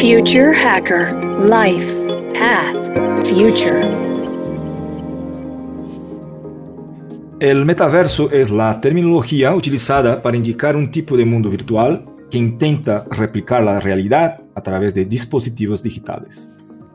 Future Hacker Life Path Future. El metaverso es la terminología utilizada para indicar un tipo de mundo virtual que intenta replicar la realidad a través de dispositivos digitales.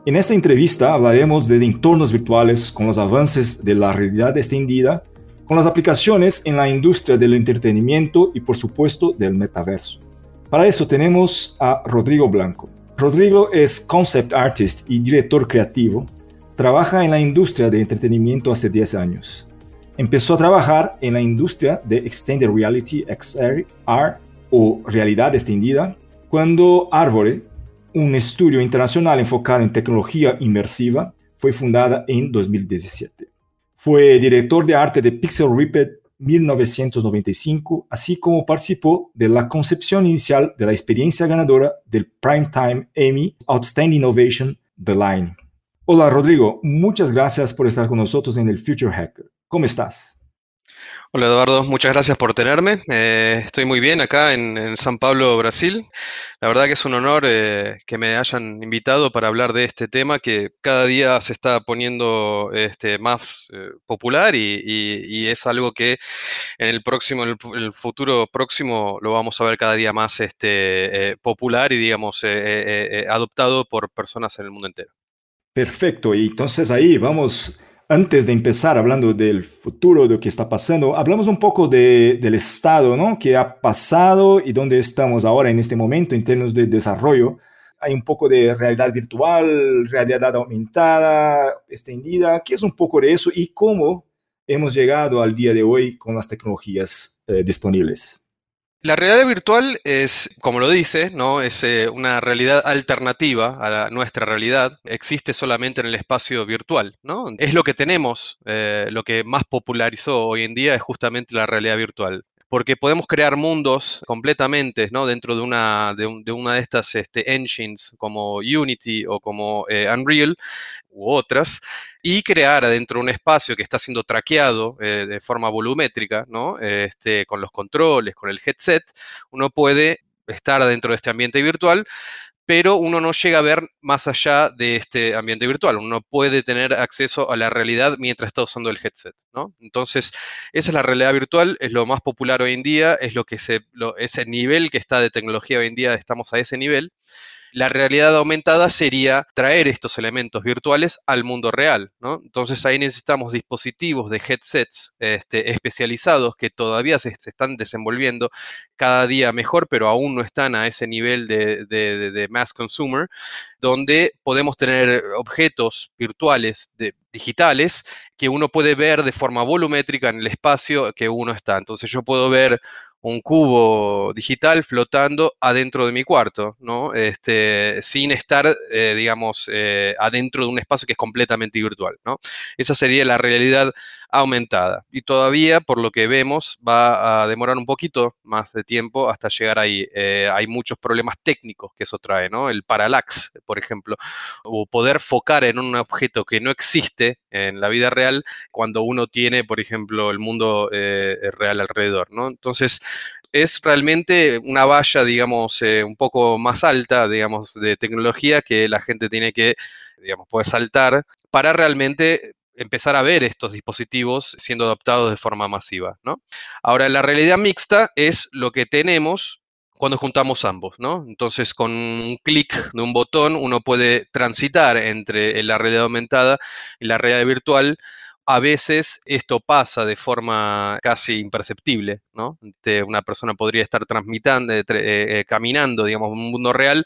En esta entrevista hablaremos de entornos virtuales con los avances de la realidad extendida, con las aplicaciones en la industria del entretenimiento y por supuesto del metaverso. Para eso tenemos a Rodrigo Blanco. Rodrigo es concept artist y director creativo. Trabaja en la industria de entretenimiento hace 10 años. Empezó a trabajar en la industria de Extended Reality XR o realidad extendida cuando Arbore, un estudio internacional enfocado en tecnología inmersiva, fue fundada en 2017. Fue director de arte de Pixel Ripped 1995, así como participó de la concepción inicial de la experiencia ganadora del Primetime Emmy Outstanding Innovation The Line. Hola Rodrigo, muchas gracias por estar con nosotros en el Future Hacker. ¿Cómo estás? Hola Eduardo, muchas gracias por tenerme. Eh, estoy muy bien acá en, San Pablo, Brasil. La verdad que es un honor eh, que me hayan invitado para hablar de este tema que cada día se está poniendo este, más eh, popular y, es algo que en el próximo, en el, futuro próximo lo vamos a ver cada día más este, popular y digamos adoptado por personas en el mundo entero. Perfecto, y entonces ahí vamos antes de empezar hablando del futuro, de lo que está pasando, hablamos un poco del estado, ¿no? Que ha pasado y dónde estamos ahora en este momento en términos de desarrollo. Hay un poco de realidad virtual, realidad aumentada, extendida. ¿Qué es un poco de eso y cómo hemos llegado al día de hoy con las tecnologías eh, disponibles? La realidad virtual es, como lo dice, ¿no? es eh, una realidad alternativa a nuestra realidad. Existe solamente en el espacio virtual. ¿no? Es lo que tenemos, eh, lo que más popularizó hoy en día es justamente la realidad virtual porque podemos crear mundos completamente ¿no? dentro de una de, una de estas este, engines como Unity o como eh, Unreal u otras, y crear adentro un espacio que está siendo traqueado eh, de forma volumétrica, ¿no? este, con los controles, con el headset, uno puede estar dentro de este ambiente virtual pero uno no llega a ver más allá de este ambiente virtual. Uno puede tener acceso a la realidad mientras está usando el headset, ¿no? Entonces, esa es la realidad virtual, es lo más popular hoy en día, es lo que se, ese nivel que está de tecnología hoy en día, estamos a ese nivel. La realidad aumentada sería traer estos elementos virtuales al mundo real, ¿no? Entonces ahí necesitamos dispositivos de headsets este, especializados que todavía se, están desenvolviendo cada día mejor, pero aún no están a ese nivel de, mass consumer, donde podemos tener objetos virtuales digitales que uno puede ver de forma volumétrica en el espacio que uno está. Entonces yo puedo ver un cubo digital flotando adentro de mi cuarto, ¿no? Este, sin estar, eh, digamos, eh, adentro de un espacio que es completamente virtual, ¿no? Esa sería la realidad aumentada. Y todavía, por lo que vemos, va a demorar un poquito más de tiempo hasta llegar ahí. Eh, hay muchos problemas técnicos que eso trae, ¿no? El parallax, por ejemplo, o poder focar en un objeto que no existe en la vida real cuando uno tiene, por ejemplo, el mundo real alrededor, ¿no? Entonces, es realmente una valla, digamos, eh, un poco más alta, digamos, de tecnología que la gente tiene que, digamos, poder saltar para realmente empezar a ver estos dispositivos siendo adoptados de forma masiva, ¿no? Ahora, la realidad mixta es lo que tenemos cuando juntamos ambos, ¿no? Entonces, con un clic de un botón, uno puede transitar entre la realidad aumentada y la realidad virtual a veces esto pasa de forma casi imperceptible, ¿no? una persona podría estar transmitando, eh, eh, caminando, digamos, un mundo real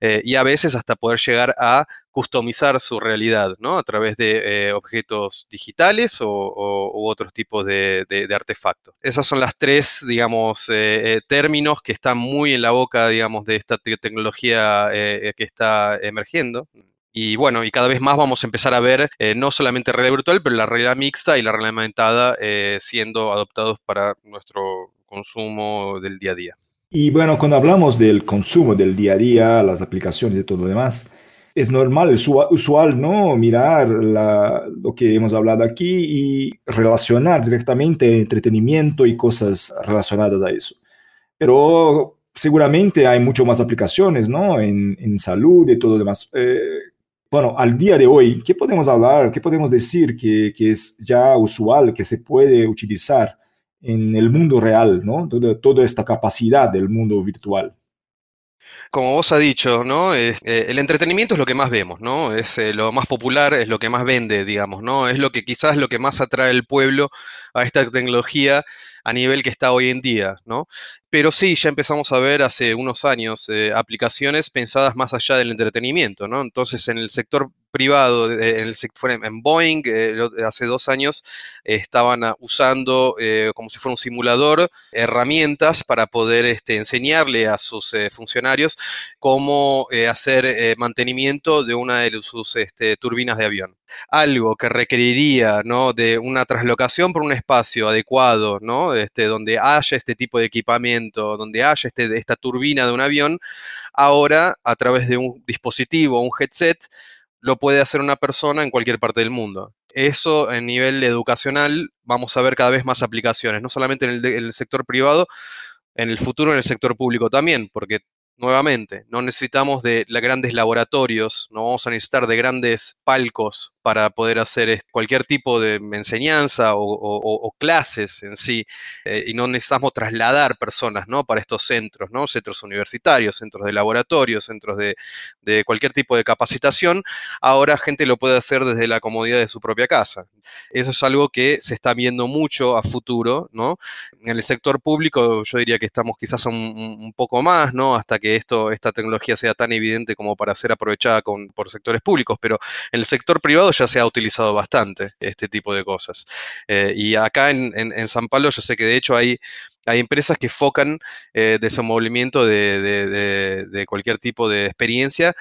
eh, y a veces hasta poder llegar a customizar su realidad, ¿no? A través de objetos digitales o, u otros tipos de, artefactos. Esas son las tres, digamos, términos que están muy en la boca, digamos, de esta tecnología que está emergiendo. Y bueno, y cada vez más vamos a empezar a ver eh, no solamente realidad virtual, pero la realidad mixta y la realidad aumentada eh, siendo adoptados para nuestro consumo del día a día. Y bueno, cuando hablamos del consumo del día a día, las aplicaciones y todo lo demás, es normal, es usual, ¿no? Mirar lo que hemos hablado aquí y relacionar directamente entretenimiento y cosas relacionadas a eso. Pero seguramente hay mucho más aplicaciones, ¿no? En, en salud y todo lo demás. Eh, bueno, al día de hoy, ¿qué podemos hablar, qué podemos decir que, es ya usual, que se puede utilizar en el mundo real, ¿no? Toda, toda esta capacidad del mundo virtual. Como vos has dicho, ¿no? Eh, el entretenimiento es lo que más vemos, ¿no? Es eh, lo más popular, es lo que más vende, digamos, ¿no? Es lo que quizás lo que más atrae al pueblo a esta tecnología a nivel que está hoy en día, ¿no? Pero sí, ya empezamos a ver hace unos años eh, aplicaciones pensadas más allá del entretenimiento, ¿no? Entonces, en el sector privado, en, el, en Boeing, eh, hace dos años, estaban usando, eh, como si fuera un simulador, herramientas para poder este, enseñarle a sus funcionarios cómo hacer mantenimiento de una de sus este, turbinas de avión. Algo que requeriría, ¿no? De una traslocación por un espacio adecuado, ¿no? Este, donde haya este tipo de equipamiento, donde haya este, esta turbina de un avión, ahora a través de un dispositivo, un headset, lo puede hacer una persona en cualquier parte del mundo. Eso en nivel educacional vamos a ver cada vez más aplicaciones, no solamente en el, en el sector privado, en el futuro en el sector público también, porque nuevamente, no necesitamos de grandes laboratorios, no vamos a necesitar de grandes palcos para poder hacer cualquier tipo de enseñanza o, clases en sí, eh, y no necesitamos trasladar personas ¿no? para estos centros, ¿no? centros universitarios, centros de laboratorios, centros de, cualquier tipo de capacitación, ahora gente lo puede hacer desde la comodidad de su propia casa. Eso es algo que se está viendo mucho a futuro, ¿no? En el sector público yo diría que estamos quizás un, un poco más, ¿no? Hasta que esto, esta tecnología sea tan evidente como para ser aprovechada por sectores públicos, pero en el sector privado ya se ha utilizado bastante este tipo de cosas. Eh, y acá en, San Pablo yo sé que de hecho hay, hay empresas que focan eh, desenvolvimiento de, de, cualquier tipo de experiencia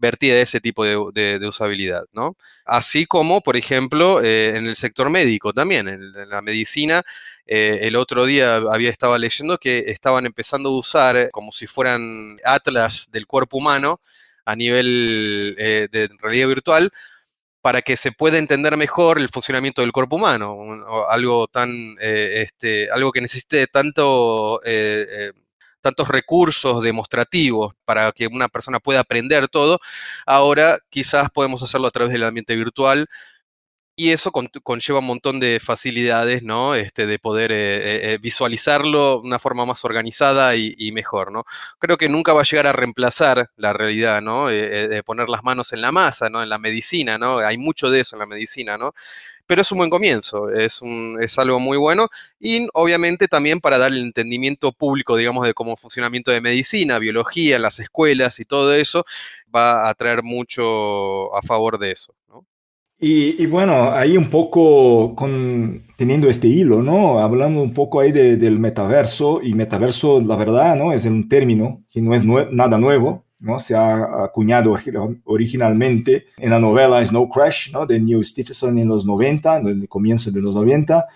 vertida de ese tipo de, usabilidad, ¿no? Así como, por ejemplo, eh, en el sector médico también, en, la medicina, eh, el otro día había estado leyendo que estaban empezando a usar como si fueran atlas del cuerpo humano a nivel de realidad virtual para que se pueda entender mejor el funcionamiento del cuerpo humano, algo tan, eh, este, algo que necesite tanto, eh, eh, tantos recursos demostrativos para que una persona pueda aprender todo, ahora quizás podemos hacerlo a través del ambiente virtual y eso conlleva un montón de facilidades, ¿no? Este, de poder eh, eh, visualizarlo de una forma más organizada y, mejor, ¿no? Creo que nunca va a llegar a reemplazar la realidad, ¿no? Eh, poner las manos en la masa, ¿no? En la medicina, ¿no? Hay mucho de eso en la medicina, ¿no? Pero es un buen comienzo, es, un, es algo muy bueno y obviamente también para dar el entendimiento público, digamos, de cómo funcionamiento de medicina, biología, las escuelas y todo eso, va a traer mucho a favor de eso. Y, bueno, ahí un poco con, teniendo este hilo, ¿no? Hablando un poco ahí del metaverso, y metaverso, la verdad, ¿no? Es un término que no es nada nuevo, ¿no? Se ha acuñado originalmente en la novela Snow Crash, ¿no? De Neil Stephenson en los 90, en el comienzo de los 90.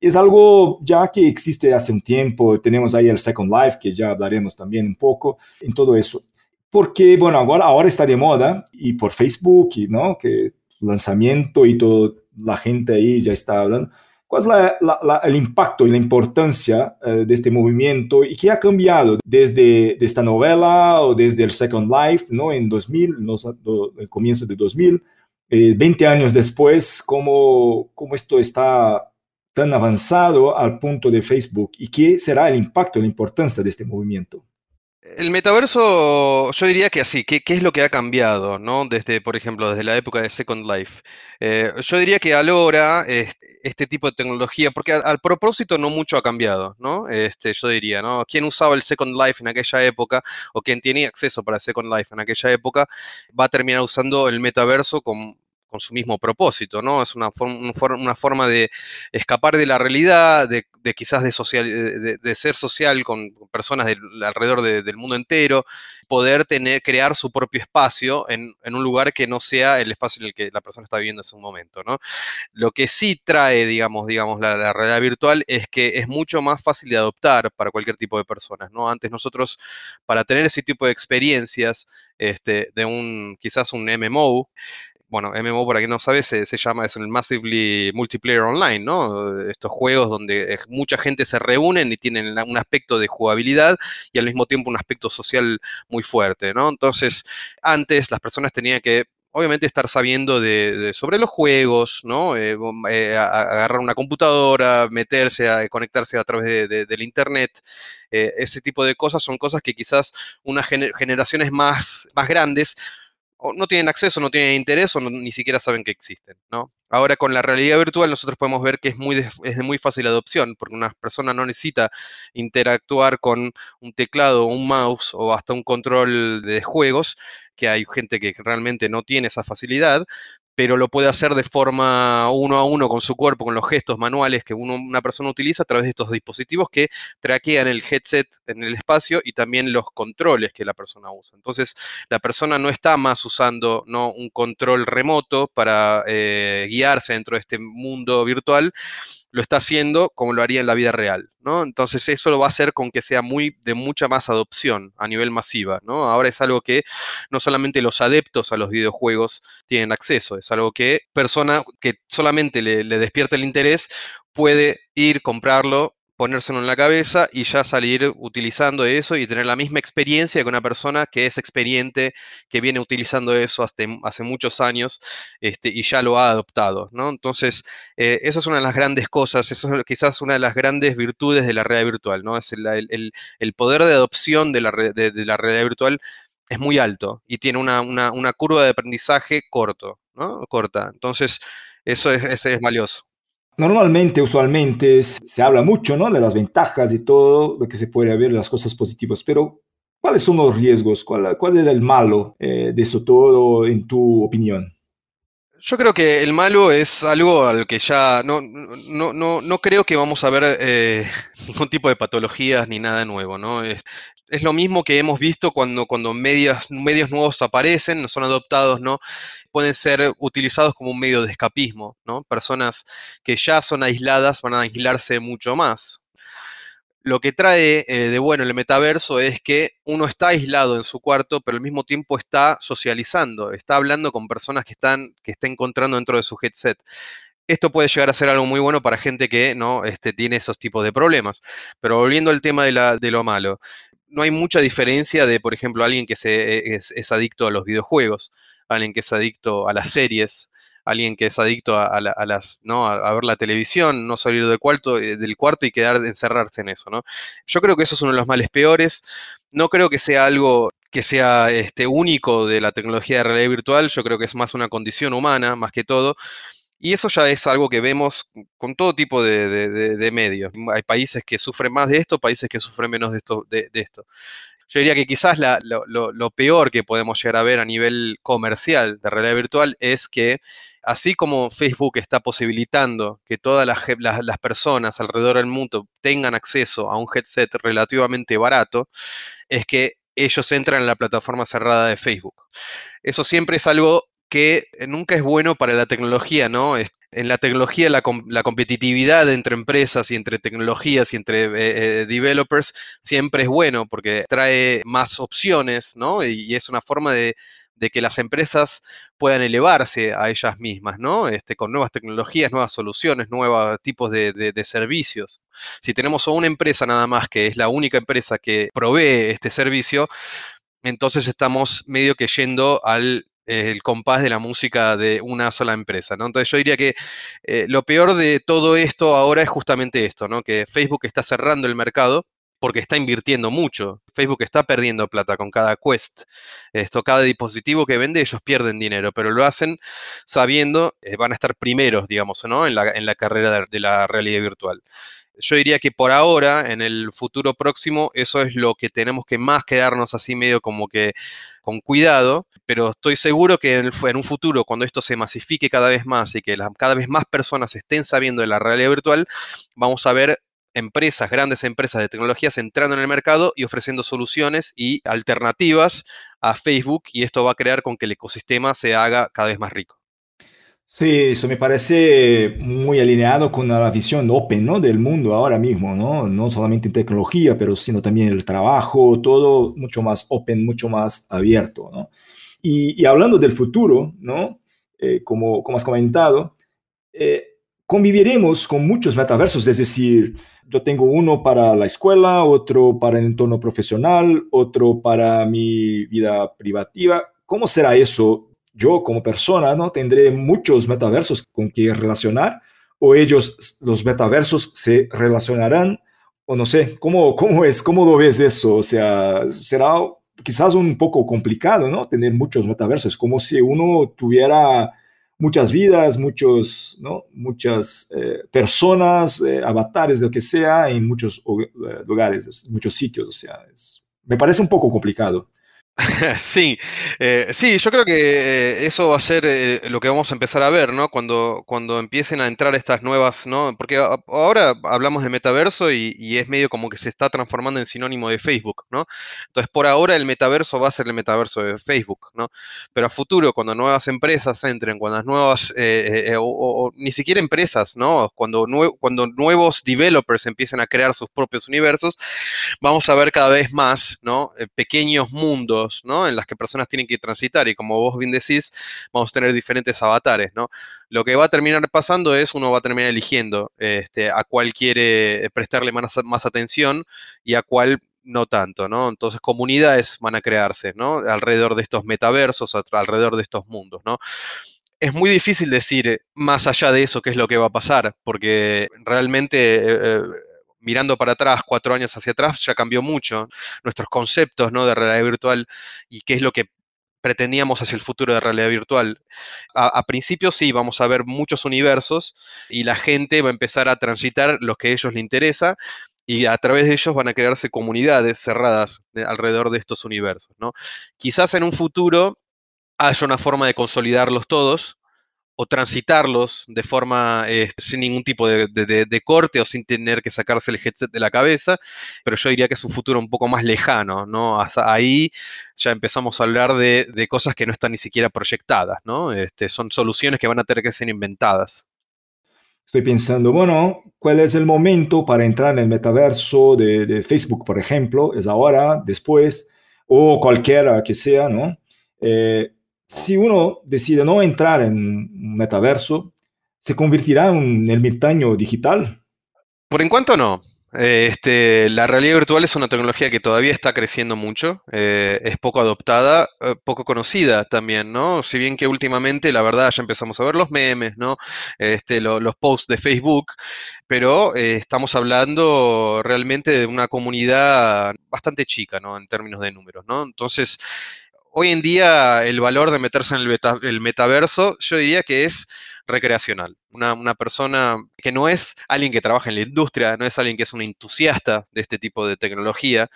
Es algo ya que existe hace un tiempo, tenemos ahí el Second Life, que ya hablaremos también un poco en todo eso. Porque, bueno, ahora, ahora está de moda y por Facebook, ¿no? Que lanzamiento y toda la gente ahí ya está hablando. ¿Cuál es el impacto y la importancia eh, de este movimiento y qué ha cambiado desde esta novela o desde el Second Life, ¿no? En 2000, el comienzo de 2000, 20 eh, años después, cómo, cómo esto está tan avanzado al punto de Facebook y qué será el impacto y la importancia de este movimiento? El metaverso, yo diría que así, ¿qué, es lo que ha cambiado, ¿no? Desde, por ejemplo, desde la época de Second Life. Eh, yo diría que ahora este tipo de tecnología, porque al, propósito no mucho ha cambiado, ¿no? Este, yo diría, ¿no? Quien usaba el Second Life en aquella época, o quien tenía acceso para Second Life en aquella época, va a terminar usando el metaverso con con su mismo propósito, ¿no? Es una, forma de escapar de la realidad, de, quizás de, social, ser social con, personas alrededor del mundo entero, poder crear su propio espacio en, un lugar que no sea el espacio en el que la persona está viviendo en ese momento, ¿no? Lo que sí trae, digamos, digamos la, realidad virtual es que es mucho más fácil de adoptar para cualquier tipo de personas, ¿no? Antes nosotros, para tener ese tipo de experiencias, este, de un, quizás un MMO, bueno, MMO, para quien no sabe, se, llama, es el Massively Multiplayer Online, ¿no? Estos juegos donde mucha gente se reúnen y tienen un aspecto de jugabilidad y al mismo tiempo un aspecto social muy fuerte, ¿no? Entonces, antes las personas tenían que obviamente estar sabiendo de, sobre los juegos, ¿no? Eh, eh, agarrar una computadora, meterse, a, conectarse a través del internet, eh, ese tipo de cosas son cosas que quizás unas generaciones más, más grandes no tienen acceso, no tienen interés o ni siquiera saben que existen, ¿no? Ahora con la realidad virtual nosotros podemos ver que es, muy es de muy fácil adopción, porque una persona no necesita interactuar con un teclado, un mouse o hasta un control de juegos, que hay gente que realmente no tiene esa facilidad, pero lo puede hacer de forma uno a uno con su cuerpo, con los gestos manuales que una persona utiliza a través de estos dispositivos que traquean el headset en el espacio y también los controles que la persona usa. Entonces, la persona no está más usando ¿no? un control remoto para eh, guiarse dentro de este mundo virtual, lo está haciendo como lo haría en la vida real, ¿no? Entonces eso lo va a hacer con que sea muy de mucha más adopción a nivel masiva, ¿no? Ahora es algo que no solamente los adeptos a los videojuegos tienen acceso, es algo que persona que solamente le, le despierta el interés puede ir, comprarlo ponérselo en la cabeza y ya salir utilizando eso y tener la misma experiencia que una persona que es experiente, que viene utilizando eso hace muchos años este, y ya lo ha adoptado, ¿no? Entonces, eh, esa es una de las grandes cosas, eso es quizás una de las grandes virtudes de la realidad virtual, ¿no? Es el, poder de adopción de la, de, la, realidad virtual es muy alto y tiene una, curva de aprendizaje corto, ¿no? Corta. Entonces, eso es, es valioso. Normalmente, usualmente, se habla mucho ¿no? de las ventajas y todo, de que se puede ver las cosas positivas, pero ¿cuáles son los riesgos? ¿Cuál, cuál es el malo eh, de eso todo, en tu opinión? Yo creo que el malo es algo al que ya no, no, no, no creo que vamos a ver eh, ningún tipo de patologías ni nada nuevo, ¿no? Es, lo mismo que hemos visto cuando, cuando medios, medios nuevos aparecen, son adoptados, ¿no? pueden ser utilizados como un medio de escapismo, ¿no? Personas que ya son aisladas van a aislarse mucho más. Lo que trae eh, de bueno el metaverso es que uno está aislado en su cuarto, pero al mismo tiempo está socializando, está hablando con personas que están que está encontrando dentro de su headset. Esto puede llegar a ser algo muy bueno para gente que no este, tiene esos tipos de problemas. Pero volviendo al tema de, la, de lo malo, no hay mucha diferencia de, por ejemplo, alguien que se, es adicto a los videojuegos alguien que es adicto a las series, alguien que es adicto a, las, ¿no? A, ver la televisión, no salir del cuarto, eh, del cuarto y quedar encerrarse en eso, ¿no? Yo creo que eso es uno de los males peores. No creo que sea algo que sea este, único de la tecnología de realidad virtual, yo creo que es más una condición humana, más que todo. Y eso ya es algo que vemos con todo tipo de, medios. Hay países que sufren más de esto, países que sufren menos de esto. Yo diría que quizás lo, peor que podemos llegar a ver a nivel comercial de realidad virtual es que así como Facebook está posibilitando que todas las, las, personas alrededor del mundo tengan acceso a un headset relativamente barato, es que ellos entran en la plataforma cerrada de Facebook. Eso siempre es algo que nunca es bueno para la tecnología, ¿no? En la tecnología la, competitividad entre empresas y entre tecnologías y entre eh, eh, developers siempre es bueno porque trae más opciones, ¿no? Y, es una forma de, que las empresas puedan elevarse a ellas mismas, ¿no? Este, con nuevas tecnologías, nuevas soluciones, nuevos tipos de, de, servicios. Si tenemos a una empresa nada más que es la única empresa que provee este servicio, entonces estamos medio que yendo al el compás de la música de una sola empresa, ¿no? Entonces yo diría que eh, lo peor de todo esto ahora es justamente esto, ¿no? Que Facebook está cerrando el mercado porque está invirtiendo mucho. Facebook está perdiendo plata con cada Quest. Esto, cada dispositivo que vende, ellos pierden dinero, pero lo hacen sabiendo, eh, van a estar primeros, digamos, ¿no? En la, en la carrera de la realidad virtual yo diría que por ahora, en el futuro próximo, eso es lo que tenemos que más quedarnos así medio como que con cuidado, pero estoy seguro que en, un futuro, cuando esto se masifique cada vez más y que cada vez más personas estén sabiendo de la realidad virtual, vamos a ver empresas, grandes empresas de tecnologías entrando en el mercado y ofreciendo soluciones y alternativas a Facebook y esto va a crear con que el ecosistema se haga cada vez más rico. Sí, eso me parece muy alineado con la visión open, ¿no? del mundo ahora mismo, ¿no? no solamente en tecnología, pero sino también el trabajo, todo mucho más open, mucho más abierto. ¿no? Y, hablando del futuro, ¿no? como, como has comentado, conviviremos con muchos metaversos, es decir, yo tengo uno para la escuela, otro para el entorno profesional, otro para mi vida privativa. ¿Cómo será eso? Yo como persona, ¿no? Tendré muchos metaversos con que relacionar o ellos, los metaversos, se relacionarán o no sé, ¿cómo, cómo es? ¿Cómo lo ves eso? O sea, será quizás un poco complicado, ¿no? Tener muchos metaversos, como si uno tuviera muchas vidas, muchos, ¿no? muchas eh, personas, eh, avatares, de lo que sea, en muchos eh, lugares, muchos sitios. O sea, me parece un poco complicado. Sí, eh, sí, yo creo que eh, eso va a ser eh, lo que vamos a empezar a ver, ¿no? Cuando, cuando empiecen a entrar estas nuevas, ¿no? Porque ahora hablamos de metaverso y, es medio como que se está transformando en sinónimo de Facebook, ¿no? Entonces, por ahora el metaverso va a ser el metaverso de Facebook, ¿no? Pero a futuro, cuando nuevas empresas entren, cuando las nuevas, o, ni siquiera empresas, ¿no? Cuando, cuando nuevos developers empiecen a crear sus propios universos, vamos a ver cada vez más, ¿no? pequeños mundos en las que personas tienen que transitar y como vos bien decís, vamos a tener diferentes avatares, ¿no? Lo que va a terminar pasando es uno va a terminar eligiendo este, a cuál quiere prestarle más, atención y a cuál no tanto, ¿no? Entonces comunidades van a crearse, ¿no? Alrededor de estos metaversos, alrededor de estos mundos, ¿no? es muy difícil decir más allá de eso qué es lo que va a pasar, porque realmente eh, eh, mirando para atrás, cuatro años hacia atrás, ya cambió mucho nuestros conceptos ¿no? de realidad virtual y qué es lo que pretendíamos hacia el futuro de realidad virtual. A, principio sí, vamos a ver muchos universos y la gente va a empezar a transitar los que a ellos les interesa y a través de ellos van a crearse comunidades cerradas alrededor de estos universos. ¿no? Quizás en un futuro haya una forma de consolidarlos todos o transitarlos de forma eh, sin ningún tipo de, corte o sin tener que sacarse el headset de la cabeza, pero yo diría que es un futuro un poco más lejano, ¿no? Hasta ahí ya empezamos a hablar de, cosas que no están ni siquiera proyectadas, ¿no? Este, son soluciones que van a tener que ser inventadas. Estoy pensando, bueno, ¿cuál es el momento para entrar en el metaverso de, Facebook, por ejemplo? ¿Es ahora, después, o cualquiera que sea, ¿no? Eh, si uno decide no entrar en un metaverso, ¿se convertirá en el ermitaño digital? Por enquanto no. Eh, este, la realidad virtual es una tecnología que todavía está creciendo mucho, eh, es poco adoptada, eh, poco conocida también, ¿no? Si bien que últimamente, la verdad, ya empezamos a ver los memes, ¿no? Este, los posts de Facebook, pero estamos hablando realmente de una comunidad bastante chica, ¿no? En términos de números, ¿no? Entonces, hoy en día el valor de meterse en el, metaverso, yo diría que es recreacional. Una, persona que no es alguien que trabaja en la industria, no es alguien que es un entusiasta de este tipo de tecnología.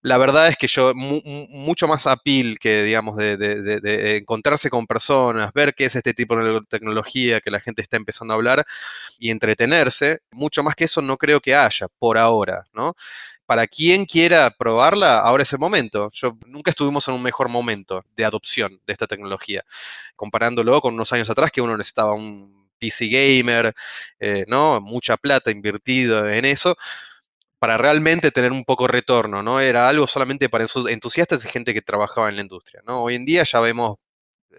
La verdad es que yo, mucho más apil que, digamos, de, encontrarse con personas, ver qué es este tipo de tecnología que la gente está empezando a hablar y entretenerse, mucho más que eso no creo que haya por ahora, ¿no? Para quien quiera probarla, ahora es el momento. Yo nunca estuvimos en un mejor momento de adopción de esta tecnología, comparándolo con unos años atrás que uno necesitaba un PC gamer, eh, ¿no? Mucha plata invertido en eso para realmente tener un poco de retorno, ¿no? Era algo solamente para entusiastas y gente que trabajaba en la industria, ¿no? Hoy en día ya vemos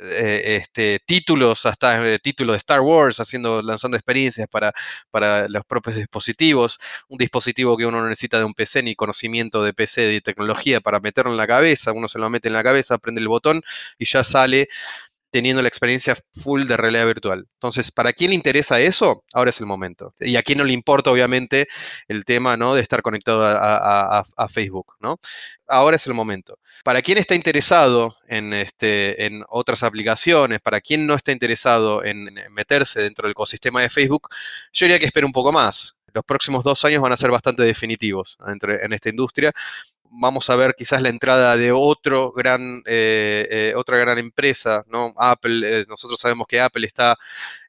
eh, este, títulos, hasta eh, títulos de Star Wars, haciendo, lanzando experiencias para, para los propios dispositivos, un dispositivo que uno no necesita de un PC ni conocimiento de PC, de tecnología para meterlo en la cabeza, uno se lo mete en la cabeza, prende el botón y ya sale teniendo la experiencia full de realidad virtual. Entonces, ¿para quién le interesa eso? Ahora es el momento. Y a quién no le importa, obviamente, el tema ¿no? de estar conectado a, Facebook, ¿no? Ahora es el momento. Para quién está interesado en, este, otras aplicaciones, para quién no está interesado en meterse dentro del ecosistema de Facebook, yo diría que espere un poco más. Los próximos dos años van a ser bastante definitivos en esta industria vamos a ver quizás la entrada de otro gran, eh, eh, otra gran empresa, ¿no? Apple, eh, nosotros sabemos que Apple está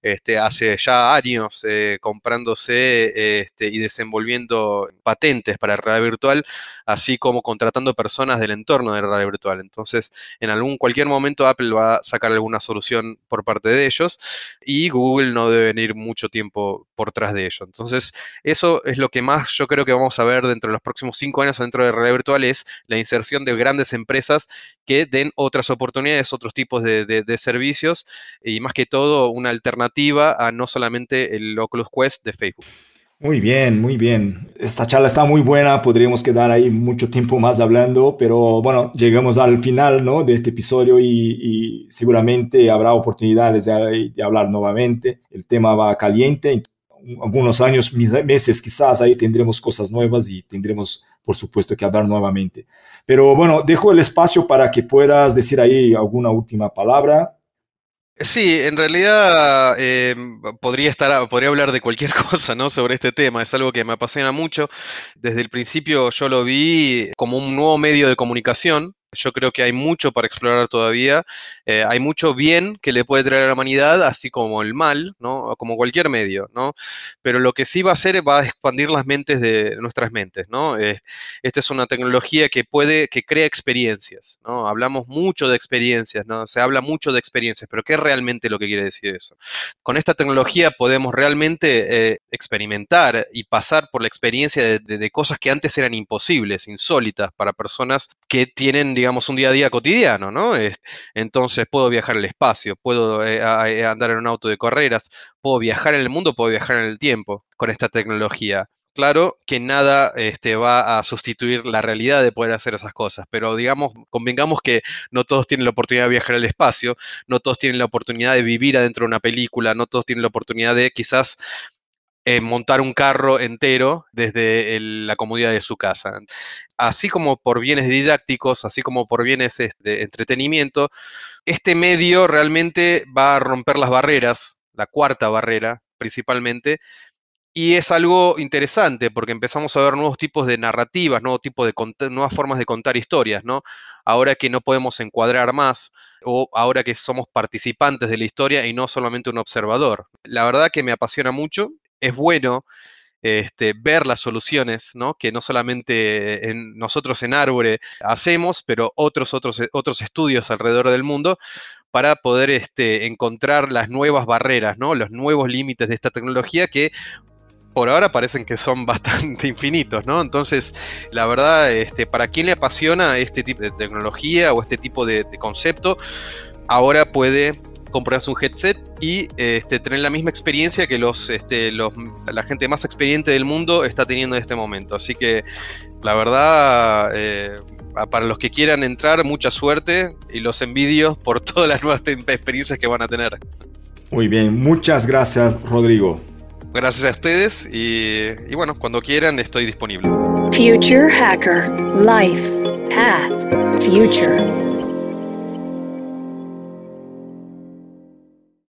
este, hace ya años comprándose este, y desenvolviendo patentes para realidad virtual, así como contratando personas del entorno de realidad virtual. Entonces, en algún cualquier momento Apple va a sacar alguna solución por parte de ellos y Google no debe venir mucho tiempo por tras de ello. Entonces, eso es lo que más yo creo que vamos a ver dentro de los próximos cinco años dentro de realidad virtual es la inserción de grandes empresas que den otras oportunidades, otros tipos de, servicios y más que todo una alternativa a no solamente el Oculus Quest de Facebook. Muy bien, muy bien. Esta charla está muy buena, podríamos quedar ahí mucho tiempo más hablando, pero bueno, llegamos al final ¿no? de este episodio y, seguramente habrá oportunidades de, de, hablar nuevamente. El tema va caliente, algunos años, meses quizás, ahí tendremos cosas nuevas y tendremos, por supuesto, que hablar nuevamente. Pero bueno, dejo el espacio para que puedas decir ahí alguna última palabra Sí, en realidad eh, podría estar, podría hablar de cualquier cosa, ¿no? Sobre este tema. Es algo que me apasiona mucho. Desde el principio yo lo vi como un nuevo medio de comunicación yo creo que hay mucho para explorar todavía. Eh, hay mucho bien que le puede traer a la humanidad, así como el mal, ¿no? Como cualquier medio, ¿no? Pero lo que sí va a hacer va a expandir las mentes de nuestras mentes, ¿no? esta es una tecnología que puede, que crea experiencias, ¿no? Hablamos mucho de experiencias, ¿no? Se habla mucho de experiencias, pero ¿qué es realmente lo que quiere decir eso? Con esta tecnología podemos realmente eh, experimentar y pasar por la experiencia de, de cosas que antes eran imposibles, insólitas para personas que tienen digamos, un día a día cotidiano, ¿no? Entonces puedo viajar al espacio, puedo eh, eh, andar en un auto de carreras, puedo viajar en el mundo, puedo viajar en el tiempo con esta tecnología. Claro que nada este, va a sustituir la realidad de poder hacer esas cosas, pero digamos, convengamos que no todos tienen la oportunidad de viajar al espacio, no todos tienen la oportunidad de vivir adentro de una película, no todos tienen la oportunidad de quizás eh, montar un carro entero desde la comodidad de su casa. Así como por bienes didácticos, así como por bienes de este, entretenimiento, este medio realmente va a romper las barreras, la cuarta barrera principalmente, y es algo interesante porque empezamos a ver nuevos tipos de narrativas, nuevos tipos de nuevas formas de contar historias, ¿no? Ahora que no podemos encuadrar más o ahora que somos participantes de la historia y no solamente un observador. La verdad que me apasiona mucho es bueno este, ver las soluciones, ¿no? Que no solamente en, nosotros en Árbore hacemos, pero otros, otros, otros estudios alrededor del mundo para poder este, encontrar las nuevas barreras, ¿no? Los nuevos límites de esta tecnología que por ahora parecen que son bastante infinitos, ¿no? Entonces, la verdad, este, para quien le apasiona este tipo de tecnología o este tipo de concepto, ahora puede comprarse un headset y este, tener la misma experiencia que los, este, los, la gente más experiente del mundo está teniendo en este momento. Así que la verdad, eh, para los que quieran entrar, mucha suerte y los envidios por todas las nuevas experiencias que van a tener. Muy bien, muchas gracias Rodrigo. Gracias a ustedes y, y bueno, cuando quieran estoy disponible. Future Hacker, Life, Path, Future.